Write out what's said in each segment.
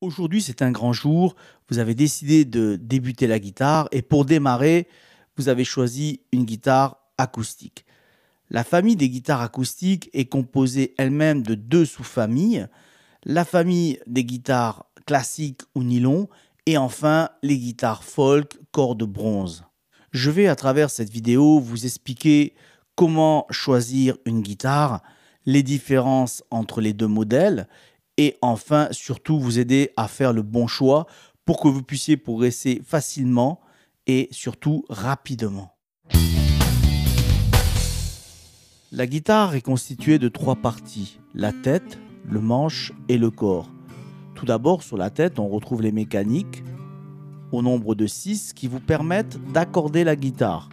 Aujourd'hui, c'est un grand jour. Vous avez décidé de débuter la guitare et pour démarrer, vous avez choisi une guitare acoustique. La famille des guitares acoustiques est composée elle-même de deux sous-familles. La famille des guitares classiques ou nylon et enfin les guitares folk cordes bronze. Je vais à travers cette vidéo vous expliquer comment choisir une guitare, les différences entre les deux modèles et enfin surtout vous aider à faire le bon choix pour que vous puissiez progresser facilement et surtout rapidement. La guitare est constituée de trois parties, la tête, le manche et le corps. Tout d'abord sur la tête on retrouve les mécaniques au nombre de 6 qui vous permettent d'accorder la guitare,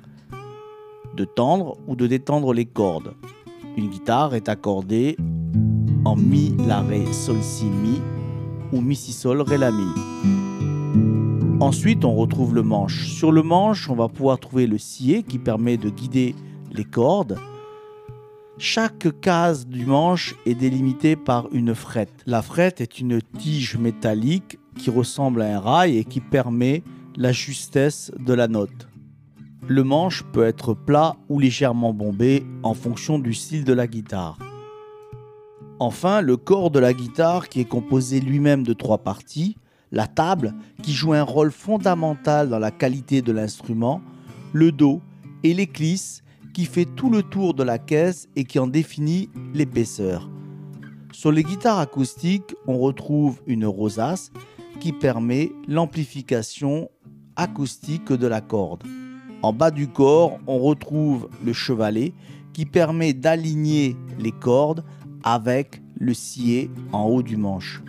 de tendre ou de détendre les cordes. Une guitare est accordée en Mi, La, Ré, Sol, Si, Mi ou Mi, Si, Sol, Ré, La, Mi. Ensuite, on retrouve le manche. Sur le manche, on va pouvoir trouver le scié qui permet de guider les cordes. Chaque case du manche est délimitée par une frette. La frette est une tige métallique qui ressemble à un rail et qui permet la justesse de la note. Le manche peut être plat ou légèrement bombé en fonction du style de la guitare. Enfin, le corps de la guitare qui est composé lui-même de trois parties, la table qui joue un rôle fondamental dans la qualité de l'instrument, le dos et l'éclisse qui fait tout le tour de la caisse et qui en définit l'épaisseur. Sur les guitares acoustiques, on retrouve une rosace qui permet l'amplification acoustique de la corde. En bas du corps, on retrouve le chevalet qui permet d'aligner les cordes avec le scié en haut du manche.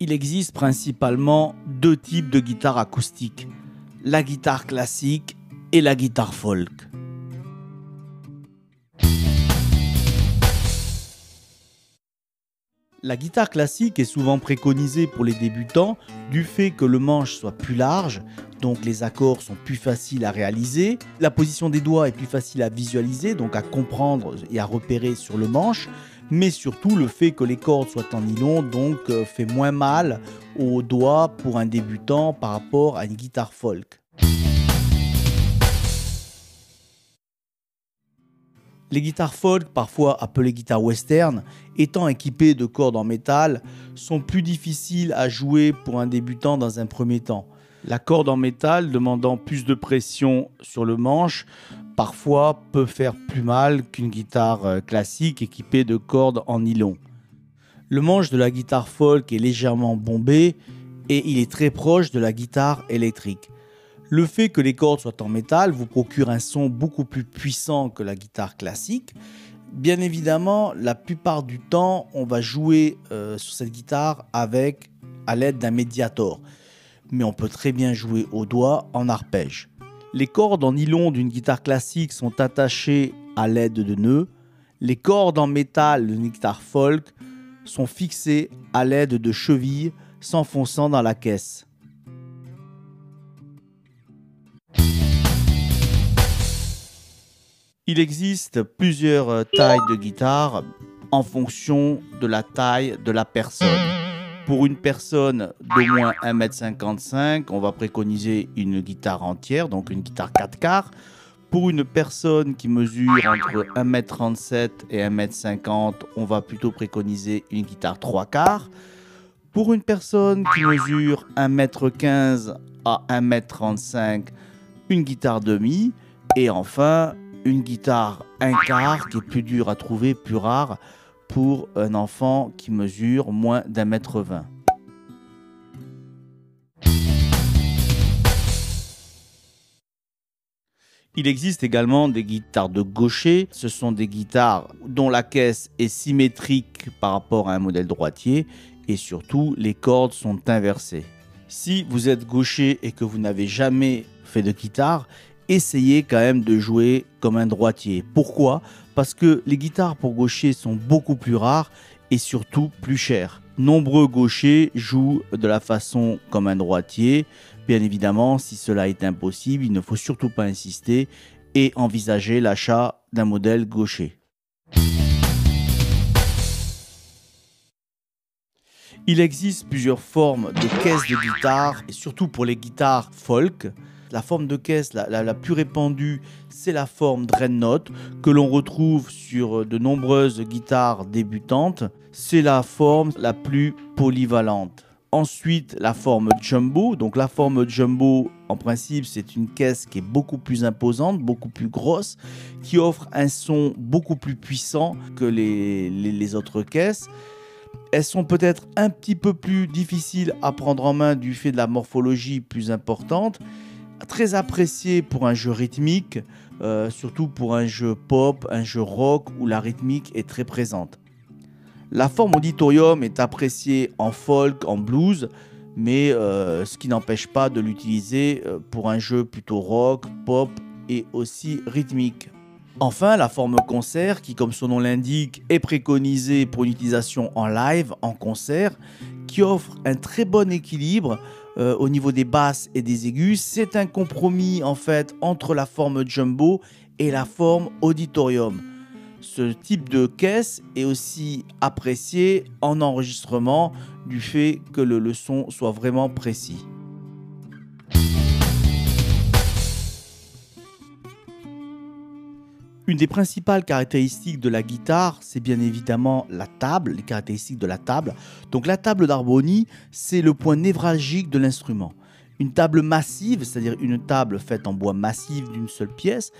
Il existe principalement deux types de guitares acoustiques, la guitare classique et la guitare folk. La guitare classique est souvent préconisée pour les débutants du fait que le manche soit plus large, donc les accords sont plus faciles à réaliser, la position des doigts est plus facile à visualiser, donc à comprendre et à repérer sur le manche, mais surtout le fait que les cordes soient en nylon donc euh, fait moins mal aux doigts pour un débutant par rapport à une guitare folk. Les guitares folk, parfois appelées guitares western, étant équipées de cordes en métal, sont plus difficiles à jouer pour un débutant dans un premier temps. La corde en métal demandant plus de pression sur le manche, parfois peut faire plus mal qu'une guitare euh, classique équipée de cordes en nylon. Le manche de la guitare folk est légèrement bombé et il est très proche de la guitare électrique. Le fait que les cordes soient en métal vous procure un son beaucoup plus puissant que la guitare classique. Bien évidemment, la plupart du temps, on va jouer euh, sur cette guitare avec à l'aide d'un médiator. Mais on peut très bien jouer au doigt en arpège. Les cordes en nylon d'une guitare classique sont attachées à l'aide de nœuds. Les cordes en métal d'une guitare folk sont fixées à l'aide de chevilles s'enfonçant dans la caisse. Il existe plusieurs euh, tailles de guitare en fonction de la taille de la personne. Pour une personne d'au moins 1m55, on va préconiser une guitare entière, donc une guitare 4 quarts. Pour une personne qui mesure entre 1m37 et 1m50, on va plutôt préconiser une guitare 3 quarts. Pour une personne qui mesure 1m15 à 1m35, une guitare demi. Et enfin, une guitare un quart qui est plus dur à trouver, plus rare pour un enfant qui mesure moins d'un mètre vingt. Il existe également des guitares de gaucher. Ce sont des guitares dont la caisse est symétrique par rapport à un modèle droitier et surtout les cordes sont inversées. Si vous êtes gaucher et que vous n'avez jamais fait de guitare, essayez quand même de jouer comme un droitier. Pourquoi? parce que les guitares pour gauchers sont beaucoup plus rares et surtout plus chères. Nombreux gauchers jouent de la façon comme un droitier. Bien évidemment, si cela est impossible, il ne faut surtout pas insister et envisager l'achat d'un modèle gaucher. Il existe plusieurs formes de caisses de guitare, et surtout pour les guitares folk, la forme de caisse la, plus répandue, c'est la forme Dreadnought, que l'on retrouve sur de nombreuses guitares débutantes. C'est la forme la plus polyvalente. Ensuite, la forme jumbo. Donc la forme jumbo, en principe, c'est une caisse qui est beaucoup plus imposante, beaucoup plus grosse, qui offre un son beaucoup plus puissant que les, les, autres caisses. Elles sont peut-être un petit peu plus difficiles à prendre en main du fait de la morphologie plus importante. Très appréciées pour un jeu rythmique, euh, surtout pour un jeu pop, un jeu rock où la rythmique est très présente. La forme auditorium est appréciée en folk, en blues, mais euh, ce qui n'empêche pas de l'utiliser euh, pour un jeu plutôt rock, pop et aussi rythmique. Enfin, la forme concert, qui comme son nom l'indique, est préconisée pour une utilisation en live, en concert, qui offre un très bon équilibre euh, au niveau des basses et des aigus. C'est un compromis en fait entre la forme jumbo et la forme auditorium ce type de caisse est aussi apprécié en enregistrement du fait que le, son soit vraiment précis. Une des principales caractéristiques de la guitare, c'est bien évidemment la table, les caractéristiques de la table. Donc la table d'harmonie, c'est le point névralgique de l'instrument. Une table massive, c'est-à-dire une table faite en bois massif d'une seule pièce,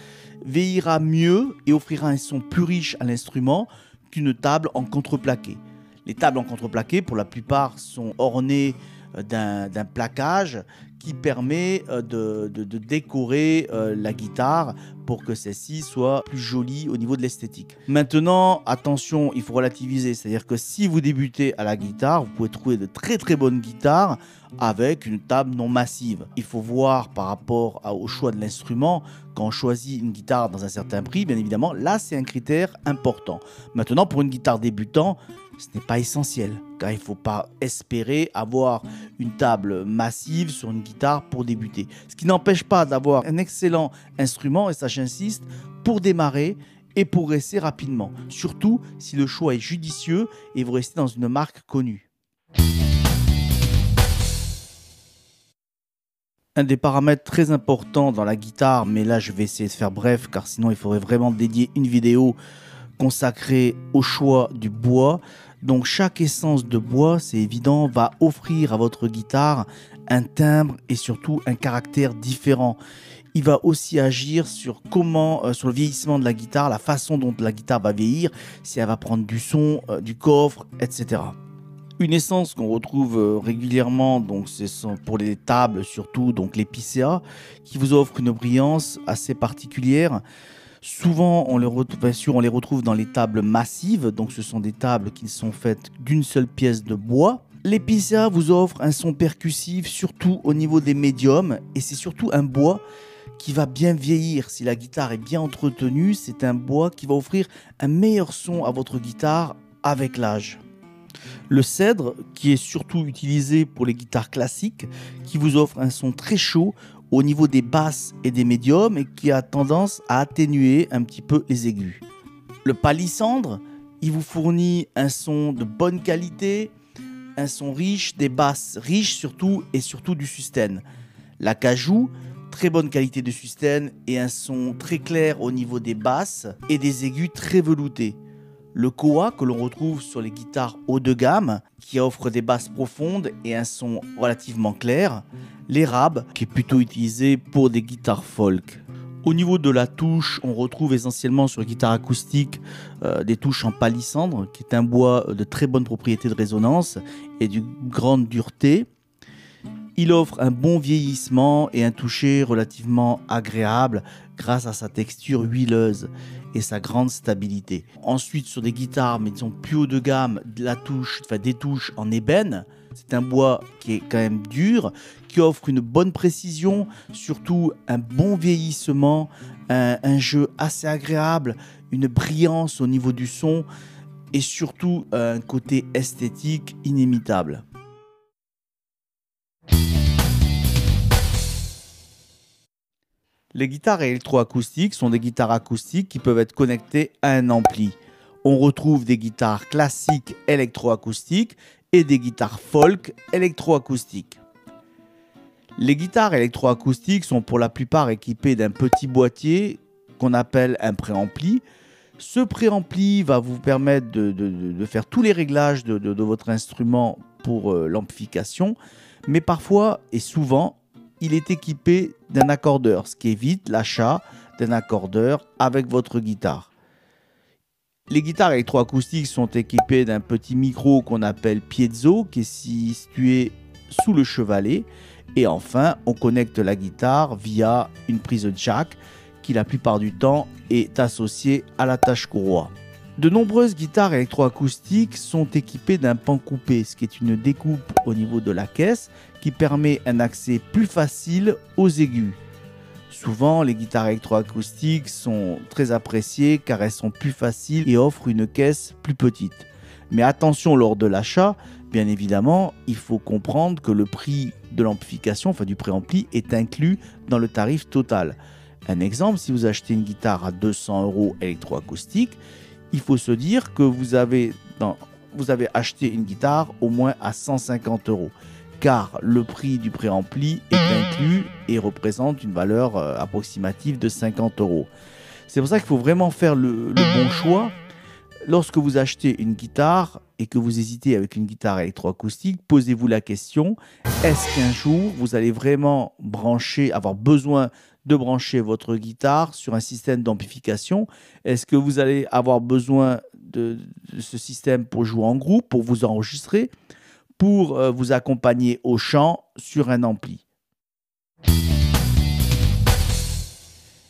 veillera mieux et offrira un son plus riche à l'instrument qu'une table en contreplaqué. Les tables en contreplaqué, pour la plupart, sont ornées d'un plaquage qui permet euh, de, décorer euh, la guitare pour que celle-ci soit plus jolie au niveau de l'esthétique. Maintenant, attention, il faut relativiser, c'est-à-dire que si vous débutez à la guitare, vous pouvez trouver de très très bonnes guitares avec une table non massive. Il faut voir par rapport au choix de l'instrument, quand on choisit une guitare dans un certain prix, bien évidemment, là c'est un critère important. Maintenant, pour une guitare débutant, ce n'est pas essentiel, car il ne faut pas espérer avoir une table massive sur une guitare pour débuter. Ce qui n'empêche pas d'avoir un excellent instrument, et ça j'insiste, pour démarrer et pour rester rapidement. Surtout si le choix est judicieux et vous restez dans une marque connue. Un des paramètres très importants dans la guitare, mais là je vais essayer de faire bref car sinon il faudrait vraiment dédier une vidéo consacrée au choix du bois. Donc chaque essence de bois, c'est évident, va offrir à votre guitare un timbre et surtout un caractère différent. Il va aussi agir sur comment, euh, sur le vieillissement de la guitare, la façon dont la guitare va vieillir, si elle va prendre du son, euh, du coffre, etc. Une essence qu'on retrouve euh, régulièrement, donc c'est pour les tables surtout, donc les qui vous offre une brillance assez particulière. Souvent, on retrouve, sûr, on les retrouve dans les tables massives, donc ce sont des tables qui sont faites d'une seule pièce de bois. L'épicéa vous offre un son percussif, surtout au niveau des médiums, et c'est surtout un bois qui va bien vieillir. Si la guitare est bien entretenue, c'est un bois qui va offrir un meilleur son à votre guitare avec l'âge. Le cèdre, qui est surtout utilisé pour les guitares classiques, qui vous offre un son très chaud au niveau des basses et des médiums et qui a tendance à atténuer un petit peu les aigus. Le palissandre, il vous fournit un son de bonne qualité, un son riche, des basses riches surtout et surtout du sustain. La cajou, très bonne qualité de sustain et un son très clair au niveau des basses et des aigus très veloutés le Koa que l'on retrouve sur les guitares haut de gamme qui offre des basses profondes et un son relativement clair, l'Erab qui est plutôt utilisé pour des guitares folk. Au niveau de la touche, on retrouve essentiellement sur les guitares acoustiques euh, des touches en palissandre, qui est un bois de très bonne propriété de résonance et d'une grande dureté. Il offre un bon vieillissement et un toucher relativement agréable grâce à sa texture huileuse et sa grande stabilité. Ensuite, sur des guitares, mais disons plus haut de gamme, la touche, des touches en ébène. C'est un bois qui est quand même dur, qui offre une bonne précision, surtout un bon vieillissement, un jeu assez agréable, une brillance au niveau du son et surtout un côté esthétique inimitable. Les guitares électroacoustiques sont des guitares acoustiques qui peuvent être connectées à un ampli. On retrouve des guitares classiques électroacoustiques et des guitares folk électroacoustiques. Les guitares électroacoustiques sont pour la plupart équipées d'un petit boîtier qu'on appelle un préampli. Ce préampli va vous permettre de, faire tous les réglages de, votre instrument pour euh, l'amplification, mais parfois et souvent, il est équipé d'un accordeur, ce qui évite l'achat d'un accordeur avec votre guitare. Les guitares électroacoustiques sont équipées d'un petit micro qu'on appelle piezo qui est situé sous le chevalet. Et enfin, on connecte la guitare via une prise jack qui la plupart du temps est associée à la tâche courroie. De nombreuses guitares électroacoustiques sont équipées d'un pan coupé, ce qui est une découpe au niveau de la caisse qui permet un accès plus facile aux aigus. Souvent, les guitares électroacoustiques sont très appréciées car elles sont plus faciles et offrent une caisse plus petite. Mais attention lors de l'achat, bien évidemment, il faut comprendre que le prix de l'amplification, enfin du préampli, est inclus dans le tarif total. Un exemple, si vous achetez une guitare à 200 euros électroacoustique, il faut se dire que vous avez, vous avez acheté une guitare au moins à 150 euros, car le prix du préampli est inclus et représente une valeur euh, approximative de 50 euros. C'est pour ça qu'il faut vraiment faire le, bon choix. Lorsque vous achetez une guitare et que vous hésitez avec une guitare électroacoustique, posez-vous la question est-ce qu'un jour vous allez vraiment brancher, avoir besoin de brancher votre guitare sur un système d'amplification. Est-ce que vous allez avoir besoin de, ce système pour jouer en groupe, pour vous enregistrer, pour euh, vous accompagner au chant sur un ampli?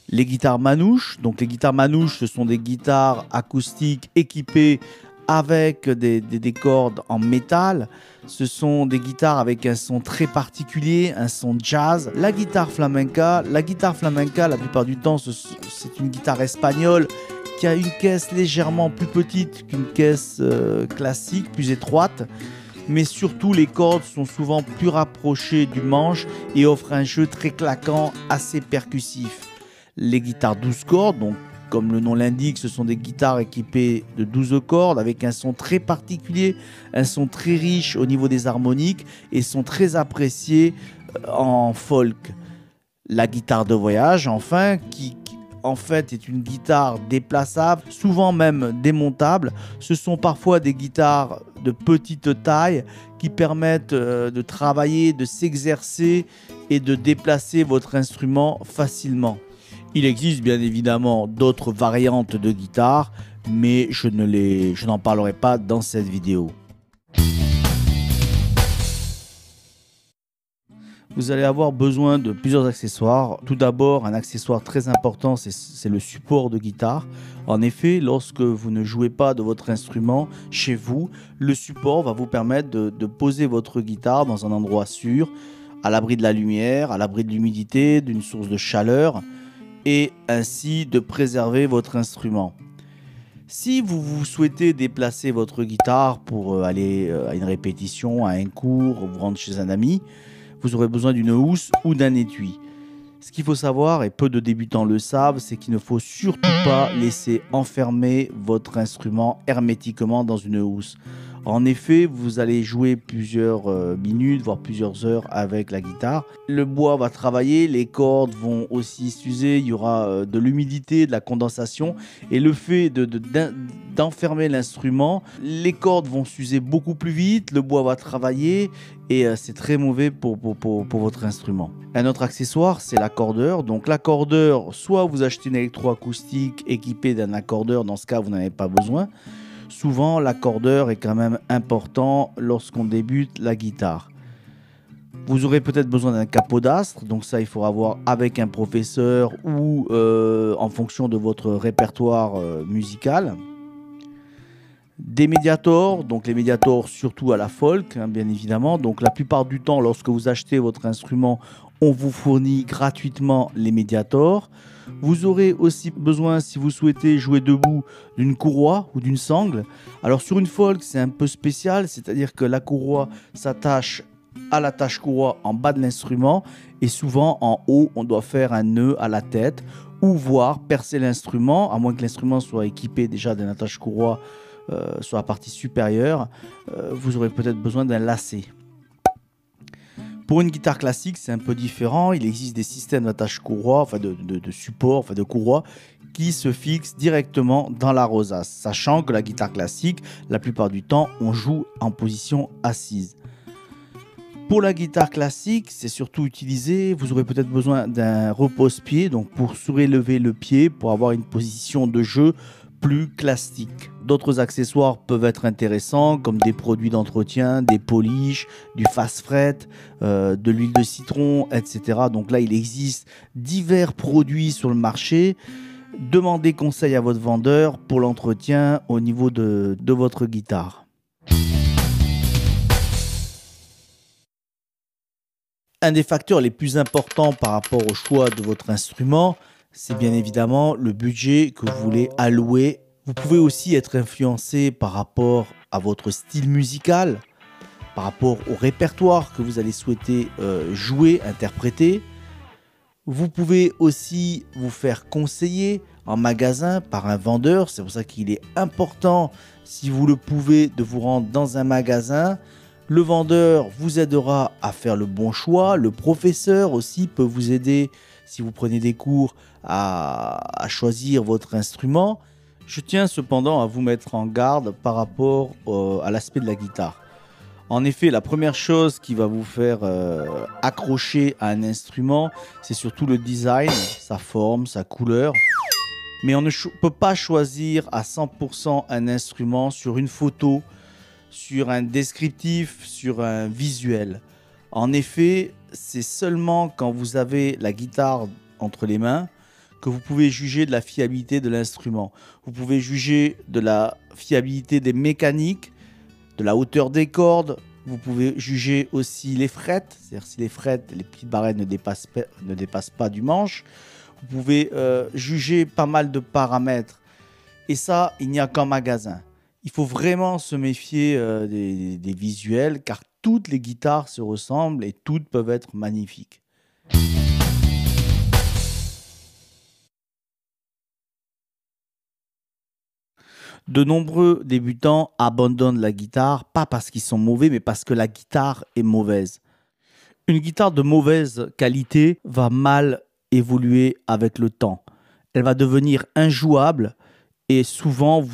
Les guitares manouches, donc les guitares manouches, ce sont des guitares acoustiques équipées avec des, cordes en métal. Ce sont des guitares avec un son très particulier, un son jazz. La guitare flamenca, la guitare flamenca, la plupart du temps, c'est une guitare espagnole qui a une caisse légèrement plus petite qu'une caisse euh, classique, plus étroite. Mais surtout, les cordes sont souvent plus rapprochées du manche et offrent un jeu très claquant, assez percussif. Les guitares 12 cordes, donc comme le nom l'indique, ce sont des guitares équipées de 12 cordes avec un son très particulier, un son très riche au niveau des harmoniques et sont très appréciées euh, en folk. La guitare de voyage, enfin, qui en fait est une guitare déplaçable, souvent même démontable. Ce sont parfois des guitares de petite taille qui permettent euh, de travailler, de s'exercer et de déplacer votre instrument facilement. Il existe bien évidemment d'autres variantes de guitare, mais je n'en parlerai pas dans cette vidéo. Vous allez avoir besoin de plusieurs accessoires. Tout d'abord, un accessoire très important, c'est le support de guitare. En effet, lorsque vous ne jouez pas de votre instrument chez vous, le support va vous permettre de poser votre guitare dans un endroit sûr, à l'abri de la lumière, à l'abri de l'humidité, d'une source de chaleur et ainsi de préserver votre instrument. Si vous, vous souhaitez déplacer votre guitare pour euh, aller euh, à une répétition, à un cours, vous rendre chez un ami, vous aurez besoin d'une housse ou d'un étui. Ce qu'il faut savoir, et peu de débutants le savent, c'est qu'il ne faut surtout pas laisser enfermer votre instrument hermétiquement dans une housse. En effet, vous allez jouer plusieurs euh, minutes, voire plusieurs heures avec la guitare. Le bois va travailler, les cordes vont aussi s'user, il y aura euh, de l'humidité, de la condensation. Et le fait d'enfermer l'instrument, les cordes vont s'user beaucoup plus vite, le bois va travailler et euh, c'est très mauvais pour, pour, votre instrument. Un autre accessoire, c'est l'accordeur. Donc l'accordeur, soit vous achetez une électroacoustique équipée d'un accordeur, dans ce cas vous n'en avez pas besoin souvent l'accordeur est quand même important lorsqu'on débute la guitare. Vous aurez peut-être besoin d'un capodastre, donc ça il faudra voir avec un professeur ou euh, en fonction de votre répertoire euh, musical. Des médiators, donc les médiators surtout à la folk, hein, bien évidemment. Donc la plupart du temps, lorsque vous achetez votre instrument, on vous fournit gratuitement les médiators. Vous aurez aussi besoin, si vous souhaitez jouer debout, d'une courroie ou d'une sangle. Alors sur une folk, c'est un peu spécial, c'est-à-dire que la courroie s'attache à la tâche courroie en bas de l'instrument et souvent en haut, on doit faire un nœud à la tête ou voir percer l'instrument, à moins que l'instrument soit équipé déjà d'un attache courroie euh, sur la partie supérieure, euh, vous aurez peut-être besoin d'un lacet. Pour une guitare classique, c'est un peu différent. Il existe des systèmes d'attache courroie, enfin de, de, support, enfin de courroie, qui se fixent directement dans la rosace, sachant que la guitare classique, la plupart du temps, on joue en position assise. Pour la guitare classique, c'est surtout utilisé, vous aurez peut-être besoin d'un repose-pied, donc pour surélever le pied, pour avoir une position de jeu plus classique. D'autres accessoires peuvent être intéressants, comme des produits d'entretien, des polishes, du fast fret, euh, de l'huile de citron, etc. Donc là, il existe divers produits sur le marché. Demandez conseil à votre vendeur pour l'entretien au niveau de, de votre guitare. Un des facteurs les plus importants par rapport au choix de votre instrument, c'est bien évidemment le budget que vous voulez allouer. Vous pouvez aussi être influencé par rapport à votre style musical, par rapport au répertoire que vous allez souhaiter euh, jouer, interpréter. Vous pouvez aussi vous faire conseiller en magasin par un vendeur. C'est pour ça qu'il est important, si vous le pouvez, de vous rendre dans un magasin. Le vendeur vous aidera à faire le bon choix. Le professeur aussi peut vous aider si vous prenez des cours à, choisir votre instrument. Je tiens cependant à vous mettre en garde par rapport à l'aspect de la guitare. En effet, la première chose qui va vous faire euh, accrocher à un instrument, c'est surtout le design, sa forme, sa couleur. Mais on ne peut pas choisir à 100% un instrument sur une photo, sur un descriptif, sur un visuel. En effet, c'est seulement quand vous avez la guitare entre les mains que vous pouvez juger de la fiabilité de l'instrument. Vous pouvez juger de la fiabilité des mécaniques, de la hauteur des cordes. Vous pouvez juger aussi les frettes, c'est-à-dire si les frettes, les petites barrettes ne dépassent pas, du manche. Vous pouvez euh, juger pas mal de paramètres. Et ça, il n'y a qu'en magasin. Il faut vraiment se méfier euh, des visuels car toutes les guitares se ressemblent et toutes peuvent être magnifiques. De nombreux débutants abandonnent la guitare, pas parce qu'ils sont mauvais, mais parce que la guitare est mauvaise. Une guitare de mauvaise qualité va mal évoluer avec le temps. Elle va devenir injouable et souvent,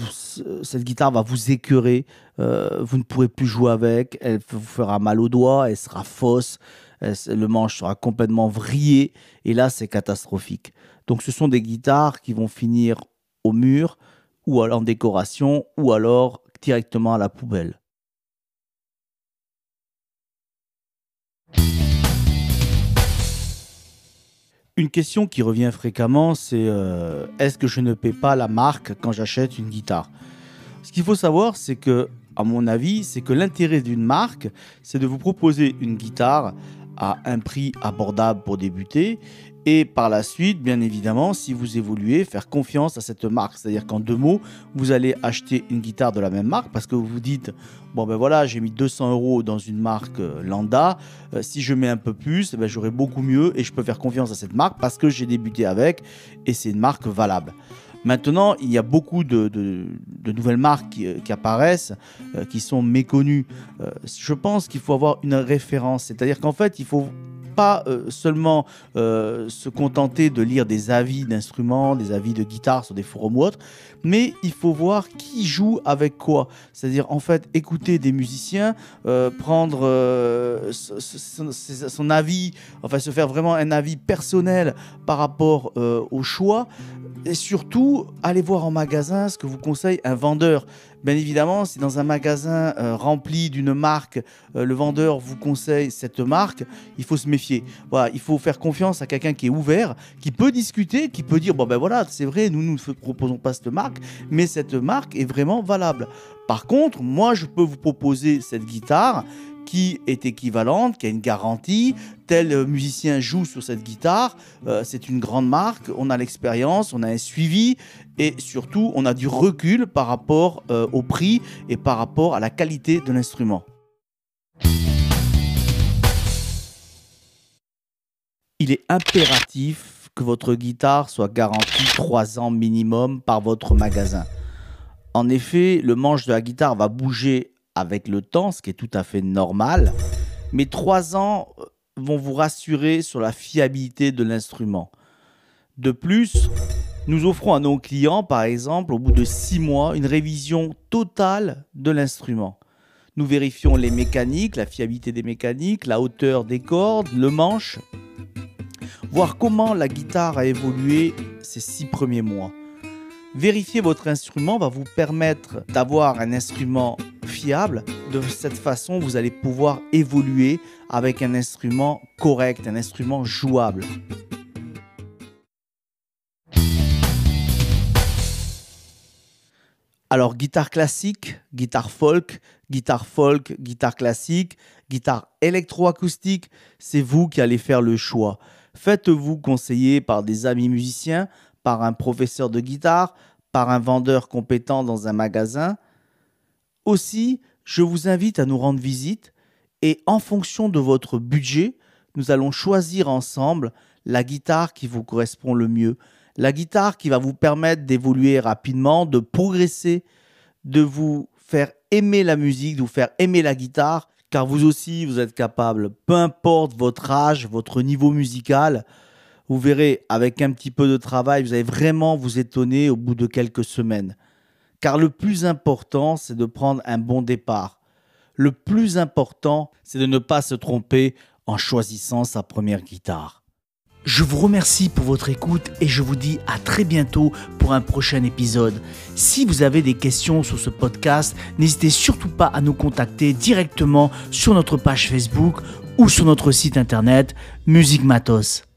cette guitare va vous écœurer. Euh, vous ne pourrez plus jouer avec. Elle vous fera mal aux doigts. Elle sera fausse. le manche sera complètement vrillé. Et là, c'est catastrophique. Donc, ce sont des guitares qui vont finir au mur, ou en décoration, ou alors directement à la poubelle. Une question qui revient fréquemment, c'est euh, est-ce que je ne paie pas la marque quand j'achète une guitare? Ce qu'il faut savoir, c'est que, à mon avis, c'est que l'intérêt d'une marque, c'est de vous proposer une guitare à un prix abordable pour débuter et par la suite, bien évidemment, si vous évoluez, faire confiance à cette marque. C'est-à-dire qu'en deux mots, vous allez acheter une guitare de la même marque parce que vous vous dites, bon ben voilà, j'ai mis 200 euros dans une marque euh, lambda. Euh, si je mets un peu plus, ben, j'aurai beaucoup mieux et je peux faire confiance à cette marque parce que j'ai débuté avec et c'est une marque valable. Maintenant, il y a beaucoup de, nouvelles marques qui, euh, apparaissent, qui sont méconnues. je pense qu'il faut avoir une référence. C'est-à-dire qu'en fait, il faut pas euh, seulement euh, se contenter de lire des avis d'instruments, des avis de guitare sur des forums ou autres, mais il faut voir qui joue avec quoi. C'est-à-dire, en fait, écouter des musiciens, euh, prendre son, avis, enfin, se faire vraiment un avis personnel par rapport au choix, et surtout, aller voir en magasin ce que vous conseille un vendeur. Bien évidemment, si dans un magasin euh, rempli d'une marque, euh, le vendeur vous conseille cette marque, il faut se méfier. Voilà, il faut faire confiance à quelqu'un qui est ouvert, qui peut discuter, qui peut dire bon ben voilà, c'est vrai, nous nous ne proposons pas cette marque, mais cette marque est vraiment valable. Par contre, moi je peux vous proposer cette guitare qui est équivalente, qui a une garantie. Tel musicien joue sur cette guitare. Euh, c'est une grande marque. On a l'expérience, on a un suivi et surtout on a du recul par rapport euh, au prix et par rapport à la qualité de l'instrument. Il est impératif que votre guitare soit garantie 3 ans minimum par votre magasin. En effet, le manche de la guitare va bouger avec le temps, ce qui est tout à fait normal. Mais trois ans euh, vont vous rassurer sur la fiabilité de l'instrument. De plus, nous offrons à nos clients, par exemple, au bout de six mois, une révision totale de l'instrument. Nous vérifions les mécaniques, la fiabilité des mécaniques, la hauteur des cordes, le manche, voir comment la guitare a évolué ces six premiers mois. Vérifier votre instrument va vous permettre d'avoir un instrument fiable. De cette façon, vous allez pouvoir évoluer avec un instrument correct, un instrument jouable. Alors, guitare classique, guitare folk, guitare folk, guitare classique, guitare électroacoustique, c'est vous qui allez faire le choix. Faites-vous conseiller par des amis musiciens, par un professeur de guitare, par un vendeur compétent dans un magasin. Aussi, je vous invite à nous rendre visite et en fonction de votre budget, nous allons choisir ensemble la guitare qui vous correspond le mieux la guitare qui va vous permettre d'évoluer rapidement, de progresser, de vous faire aimer la musique, de vous faire aimer la guitare, car vous aussi, vous êtes capable, peu importe votre âge, votre niveau musical, vous verrez, avec un petit peu de travail, vous allez vraiment vous étonner au bout de quelques semaines. Car le plus important, c'est de prendre un bon départ. Le plus important, c'est de ne pas se tromper en choisissant sa première guitare. Je vous remercie pour votre écoute et je vous dis à très bientôt pour un prochain épisode. Si vous avez des questions sur ce podcast, n'hésitez surtout pas à nous contacter directement sur notre page Facebook ou sur notre site internet Musique Matos.